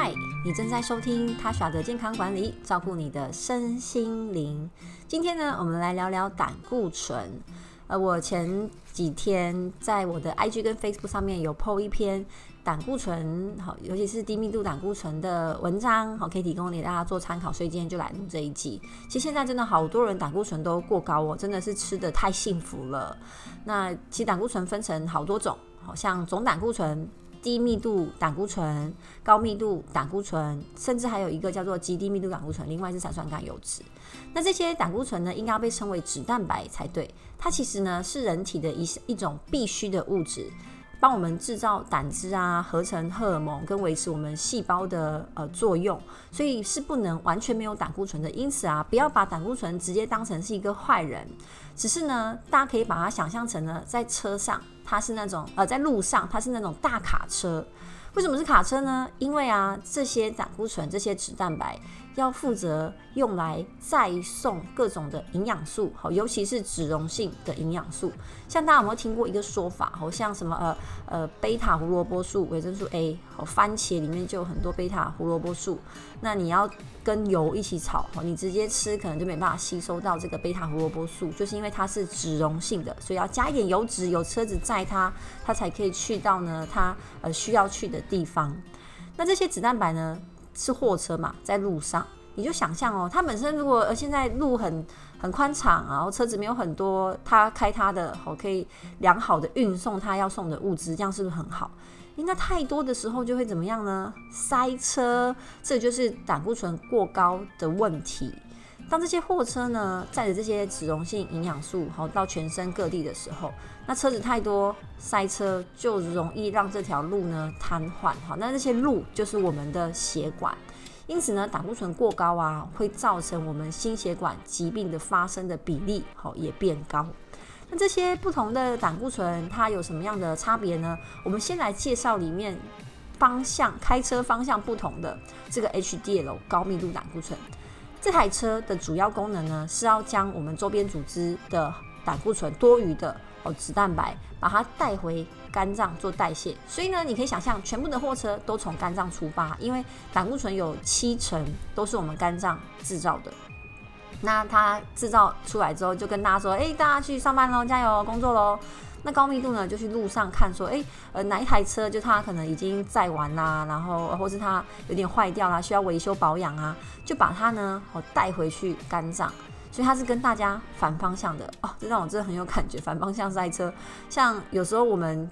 嗨，你正在收听他耍的健康管理，照顾你的身心灵。今天呢，我们来聊聊胆固醇。呃，我前几天在我的 IG 跟 Facebook 上面有 po 一篇胆固醇，好，尤其是低密度胆固醇的文章，好，可以提供给大家做参考。所以今天就来录这一集。其实现在真的好多人胆固醇都过高哦，真的是吃的太幸福了。那其实胆固醇分成好多种，好像总胆固醇。低密度胆固醇、高密度胆固醇，甚至还有一个叫做极低密度胆固醇，另外是三酸甘油脂。那这些胆固醇呢，应该要被称为脂蛋白才对。它其实呢是人体的一一种必需的物质，帮我们制造胆汁啊，合成荷尔蒙跟维持我们细胞的呃作用，所以是不能完全没有胆固醇的。因此啊，不要把胆固醇直接当成是一个坏人，只是呢，大家可以把它想象成呢，在车上。它是那种呃，在路上它是那种大卡车，为什么是卡车呢？因为啊，这些胆固醇、这些脂蛋白要负责用来载送各种的营养素，好，尤其是脂溶性的营养素。像大家有没有听过一个说法？好像什么呃呃，贝塔胡萝卜素、维生素 A，好，番茄里面就有很多贝塔胡萝卜素。那你要跟油一起炒，你直接吃可能就没办法吸收到这个贝塔胡萝卜素，就是因为它是脂溶性的，所以要加一点油脂，有车子载它，它才可以去到呢它呃需要去的地方。那这些脂蛋白呢是货车嘛，在路上，你就想象哦，它本身如果现在路很很宽敞，然后车子没有很多，它开它的，好可以良好的运送它要送的物资，这样是不是很好？应该太多的时候就会怎么样呢？塞车，这就是胆固醇过高的问题。当这些货车呢载着这些脂溶性营养素好到全身各地的时候，那车子太多，塞车就容易让这条路呢瘫痪。好，那这些路就是我们的血管，因此呢，胆固醇过高啊，会造成我们心血管疾病的发生的比例好也变高。那这些不同的胆固醇，它有什么样的差别呢？我们先来介绍里面方向开车方向不同的这个 HDL 高密度胆固醇。这台车的主要功能呢，是要将我们周边组织的胆固醇多余的哦脂蛋白，把它带回肝脏做代谢。所以呢，你可以想象，全部的货车都从肝脏出发，因为胆固醇有七成都是我们肝脏制造的。那它制造出来之后，就跟大家说：“哎，大家去上班喽，加油工作喽。”那高密度呢，就去路上看说：“哎，呃，哪一台车就它可能已经载完啦，然后或是它有点坏掉啦，需要维修保养啊，就把它呢，哦带回去肝脏。所以它是跟大家反方向的哦，这让我真的很有感觉，反方向赛车。像有时候我们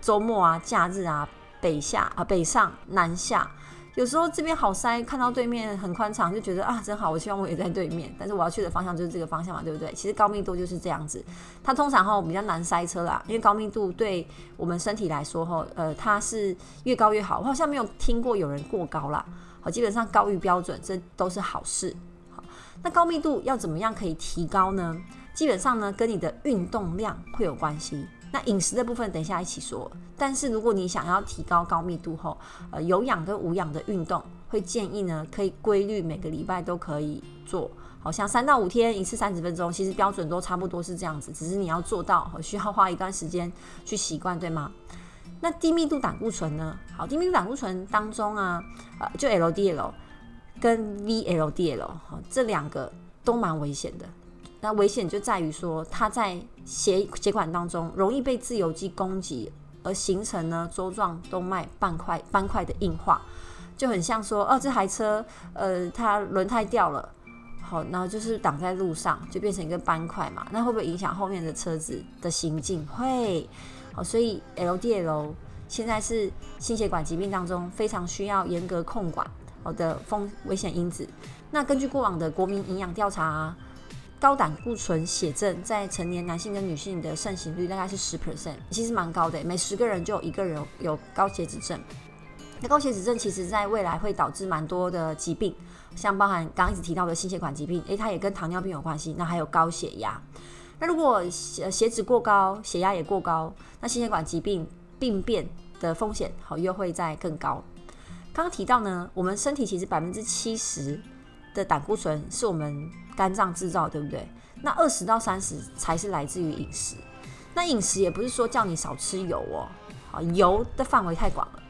周末啊、假日啊，北下啊、北上、南下。”有时候这边好塞，看到对面很宽敞，就觉得啊真好，我希望我也在对面。但是我要去的方向就是这个方向嘛，对不对？其实高密度就是这样子，它通常哈比较难塞车啦，因为高密度对我们身体来说哈，呃，它是越高越好。我好像没有听过有人过高啦，好，基本上高于标准，这都是好事。好，那高密度要怎么样可以提高呢？基本上呢，跟你的运动量会有关系。那饮食的部分等一下一起说，但是如果你想要提高高密度后，呃，有氧跟无氧的运动，会建议呢可以规律每个礼拜都可以做，好像三到五天一次三十分钟，其实标准都差不多是这样子，只是你要做到，需要花一段时间去习惯，对吗？那低密度胆固醇呢？好，低密度胆固醇当中啊，呃，就 LDL 跟 VLDL 哈，这两个都蛮危险的。那危险就在于说，它在血血管当中容易被自由基攻击，而形成呢周状动脉斑块斑块的硬化，就很像说，哦，这台车，呃，它轮胎掉了，好，然后就是挡在路上，就变成一个斑块嘛，那会不会影响后面的车子的行进？会，好，所以 LDL 现在是心血管疾病当中非常需要严格控管好的风危险因子。那根据过往的国民营养调查啊。高胆固醇血症在成年男性跟女性的盛行率大概是十 percent，其实蛮高的，每十个人就有一个人有高血脂症。那高血脂症其实在未来会导致蛮多的疾病，像包含刚刚一直提到的心血管疾病，诶，它也跟糖尿病有关系。那还有高血压，那如果血血脂过高，血压也过高，那心血管疾病病变的风险好又会再更高。刚刚提到呢，我们身体其实百分之七十的胆固醇是我们肝脏制造，对不对？那二十到三十才是来自于饮食。那饮食也不是说叫你少吃油哦，好，油的范围太广了。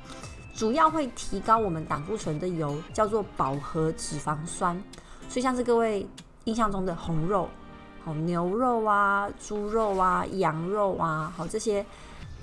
主要会提高我们胆固醇的油叫做饱和脂肪酸。所以像是各位印象中的红肉、好牛肉啊、猪肉啊、羊肉啊，好这些。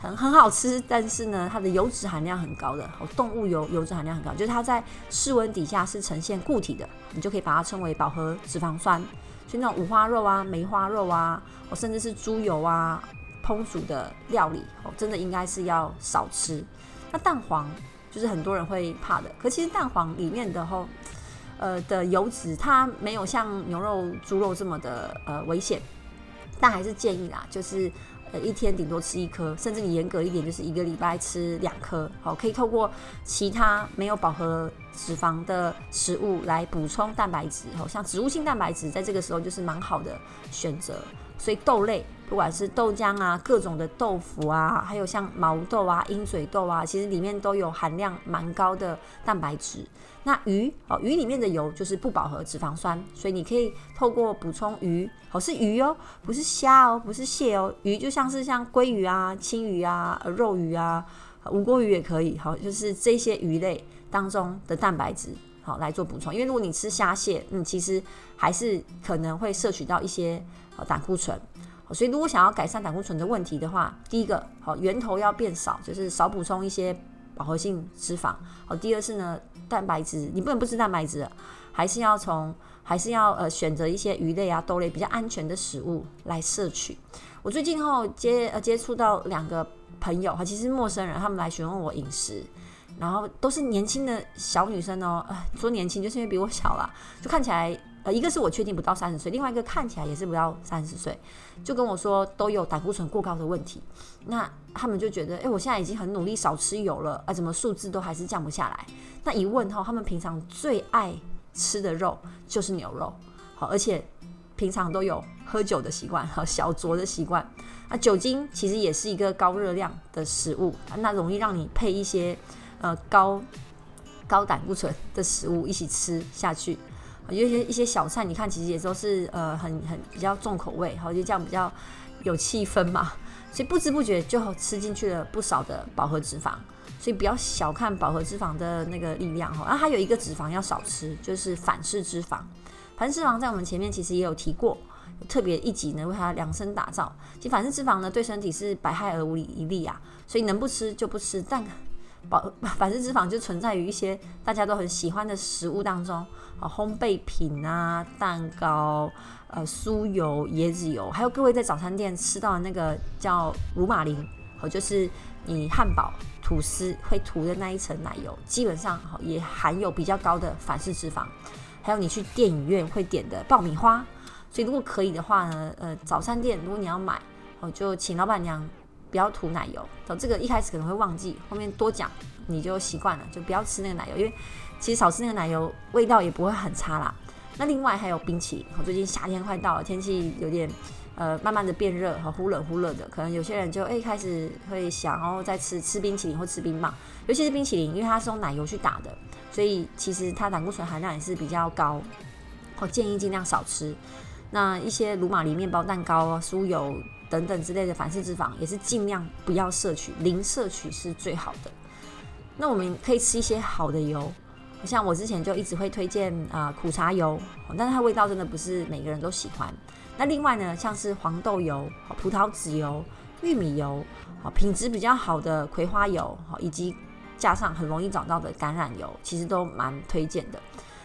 很很好吃，但是呢，它的油脂含量很高的，哦，动物油油脂含量很高，就是它在室温底下是呈现固体的，你就可以把它称为饱和脂肪酸。所以那种五花肉啊、梅花肉啊，哦，甚至是猪油啊，烹煮的料理，哦，真的应该是要少吃。那蛋黄就是很多人会怕的，可其实蛋黄里面的吼，呃的油脂它没有像牛肉、猪肉这么的呃危险，但还是建议啦，就是。呃，一天顶多吃一颗，甚至你严格一点，就是一个礼拜吃两颗。好，可以透过其他没有饱和脂肪的食物来补充蛋白质。好，像植物性蛋白质，在这个时候就是蛮好的选择。所以豆类，不管是豆浆啊，各种的豆腐啊，还有像毛豆啊、鹰嘴豆啊，其实里面都有含量蛮高的蛋白质。那鱼哦，鱼里面的油就是不饱和脂肪酸，所以你可以透过补充鱼，哦是鱼哦，不是虾哦，不是蟹哦，鱼就像是像鲑鱼啊、青鱼啊、肉鱼啊、吴郭鱼也可以，好，就是这些鱼类当中的蛋白质，好来做补充。因为如果你吃虾蟹，嗯，其实还是可能会摄取到一些胆固醇，所以如果想要改善胆固醇的问题的话，第一个好源头要变少，就是少补充一些饱和性脂肪。好，第二是呢。蛋白质，你不能不吃蛋白质，还是要从，还是要呃选择一些鱼类啊、豆类比较安全的食物来摄取。我最近后接呃接触到两个朋友哈，其实陌生人，他们来询问我饮食，然后都是年轻的小女生哦，呃，说年轻就是因为比我小啦，就看起来。呃，一个是我确定不到三十岁，另外一个看起来也是不到三十岁，就跟我说都有胆固醇过高的问题。那他们就觉得，哎、我现在已经很努力少吃油了，啊，怎么数字都还是降不下来？那一问后，他们平常最爱吃的肉就是牛肉，好，而且平常都有喝酒的习惯，和小酌的习惯。那酒精其实也是一个高热量的食物，那容易让你配一些呃高高胆固醇的食物一起吃下去。有一些一些小菜，你看其实也都是呃很很比较重口味，好，就这样比较有气氛嘛，所以不知不觉就吃进去了不少的饱和脂肪，所以不要小看饱和脂肪的那个力量哈。然后还有一个脂肪要少吃，就是反式脂肪。反式脂肪在我们前面其实也有提过，特别一集呢为它量身打造。其实反式脂肪呢对身体是百害而无一利啊，所以能不吃就不吃，但。反式脂肪就存在于一些大家都很喜欢的食物当中啊，烘焙品啊、蛋糕、呃酥油、椰子油，还有各位在早餐店吃到的那个叫乳玛琳，哦，就是你汉堡吐司会涂的那一层奶油，基本上也含有比较高的反式脂肪。还有你去电影院会点的爆米花，所以如果可以的话呢，呃，早餐店如果你要买，哦，就请老板娘。不要涂奶油，哦，这个一开始可能会忘记，后面多讲你就习惯了，就不要吃那个奶油，因为其实少吃那个奶油，味道也不会很差啦。那另外还有冰淇淋，我最近夏天快到了，天气有点呃慢慢的变热和忽冷忽热的，可能有些人就诶、欸、开始会想要再吃吃冰淇淋或吃冰棒，尤其是冰淇淋，因为它是用奶油去打的，所以其实它胆固醇含量也是比较高，我建议尽量少吃。那一些乳玛琳面包、蛋糕啊、酥油。等等之类的反式脂肪也是尽量不要摄取，零摄取是最好的。那我们可以吃一些好的油，像我之前就一直会推荐啊、苦茶油，但是它味道真的不是每个人都喜欢。那另外呢，像是黄豆油、葡萄籽油、玉米油，好品质比较好的葵花油，好以及加上很容易找到的橄榄油，其实都蛮推荐的。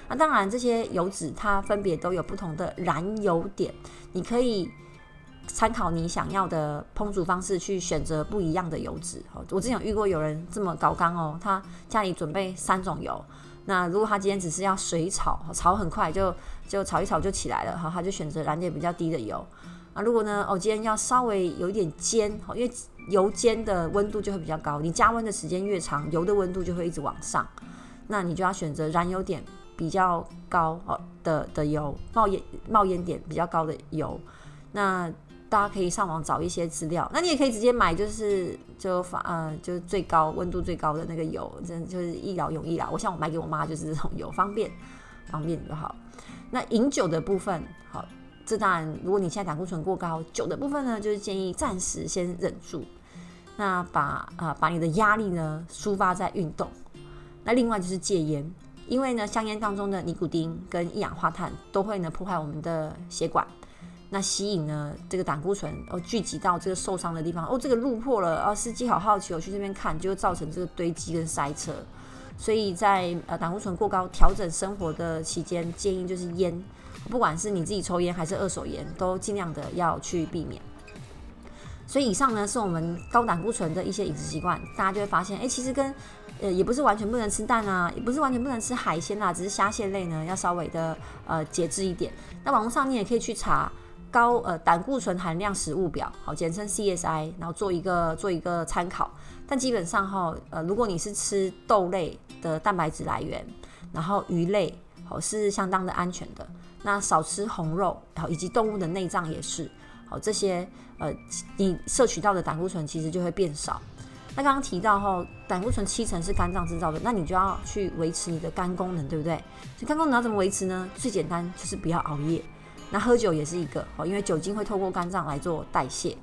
那当然这些油脂它分别都有不同的燃油点，你可以。参考你想要的烹煮方式去选择不一样的油脂。我之前有遇过有人这么搞刚哦，他家里准备三种油。那如果他今天只是要水炒，炒很快就就炒一炒就起来了，哈，他就选择燃点比较低的油。啊，如果呢，哦，今天要稍微有一点煎，因为油煎的温度就会比较高，你加温的时间越长，油的温度就会一直往上。那你就要选择燃油点比较高哦的的油，冒烟冒烟点比较高的油。那大家可以上网找一些资料，那你也可以直接买，就是就发呃就是最高温度最高的那个油，真就是一劳永逸啦。我想我买给我妈就是这种油，方便方便就好。那饮酒的部分，好，这当然如果你现在胆固醇过高，酒的部分呢，就是建议暂时先忍住。那把啊、把你的压力呢抒发在运动，那另外就是戒烟，因为呢，香烟当中的尼古丁跟一氧化碳都会呢破坏我们的血管，那吸引呢这个胆固醇哦聚集到这个受伤的地方哦，这个路破了啊，司机好好奇，我去这边看，就会造成这个堆积跟塞车。所以在呃胆固醇过高调整生活的期间，建议就是烟，不管是你自己抽烟还是二手烟，都尽量的要去避免。所以以上呢是我们高胆固醇的一些饮食习惯，大家就会发现，哎，其实跟呃也不是完全不能吃蛋啊，也不是完全不能吃海鲜啊，只是虾蟹类呢要稍微的呃节制一点。那网络上你也可以去查高呃胆固醇含量食物表，好，简称 CSI，然后做一个做一个参考。但基本上哈，呃，如果你是吃豆类的蛋白质来源，然后鱼类好是相当的安全的。那少吃红肉，好以及动物的内脏也是好，这些呃你摄取到的胆固醇其实就会变少。那刚刚提到哈，胆固醇七成是肝脏制造的，那你就要去维持你的肝功能，对不对？所以肝功能要怎么维持呢？最简单就是不要熬夜。那喝酒也是一个哦，因为酒精会透过肝脏来做代谢。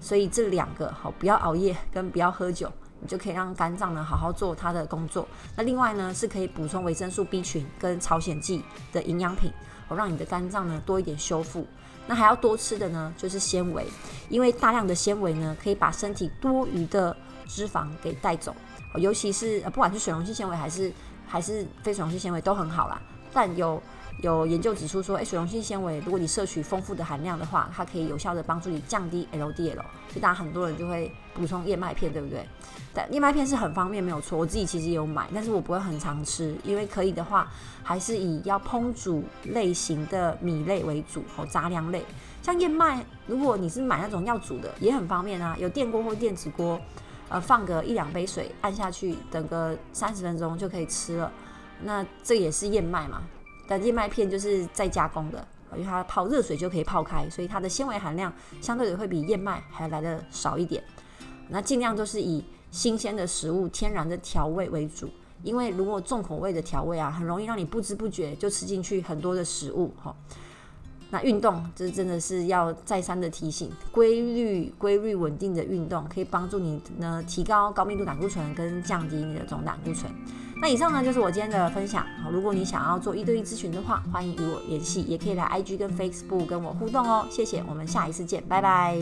所以这两个好，不要熬夜跟不要喝酒，你就可以让肝脏呢好好做它的工作。那另外呢，是可以补充维生素 B 群跟朝鲜蓟的营养品，好让你的肝脏呢多一点修复。那还要多吃的呢就是纤维，因为大量的纤维呢可以把身体多余的脂肪给带走，尤其是不管是水溶性纤维还是还是非水溶性纤维都很好啦，但有。有研究指出说，诶，水溶性纤维，如果你摄取丰富的含量的话，它可以有效的帮助你降低 LDL。所以大家很多人就会补充燕麦片，对不对？但燕麦片是很方便，没有错。我自己其实也有买，但是我不会很常吃，因为可以的话，还是以要烹煮类型的米类为主，和杂粮类。像燕麦，如果你是买那种要煮的，也很方便啊，有电锅或电子锅，呃，放个一两杯水，按下去，等个三十分钟就可以吃了。那这也是燕麦嘛。但燕麦片就是再加工的，因为它泡热水就可以泡开，所以它的纤维含量相对的会比燕麦还来的少一点。那尽量都是以新鲜的食物、天然的调味为主，因为如果重口味的调味啊，很容易让你不知不觉就吃进去很多的食物哈。那运动这真的是要再三的提醒，规律、规律、稳定的运动可以帮助你呢提高高密度胆固醇跟降低你的总胆固醇。那以上呢就是我今天的分享。好，如果你想要做一对一咨询的话，欢迎与我联系，也可以来 IG 跟 Facebook 跟我互动哦。谢谢，我们下一次见，拜拜。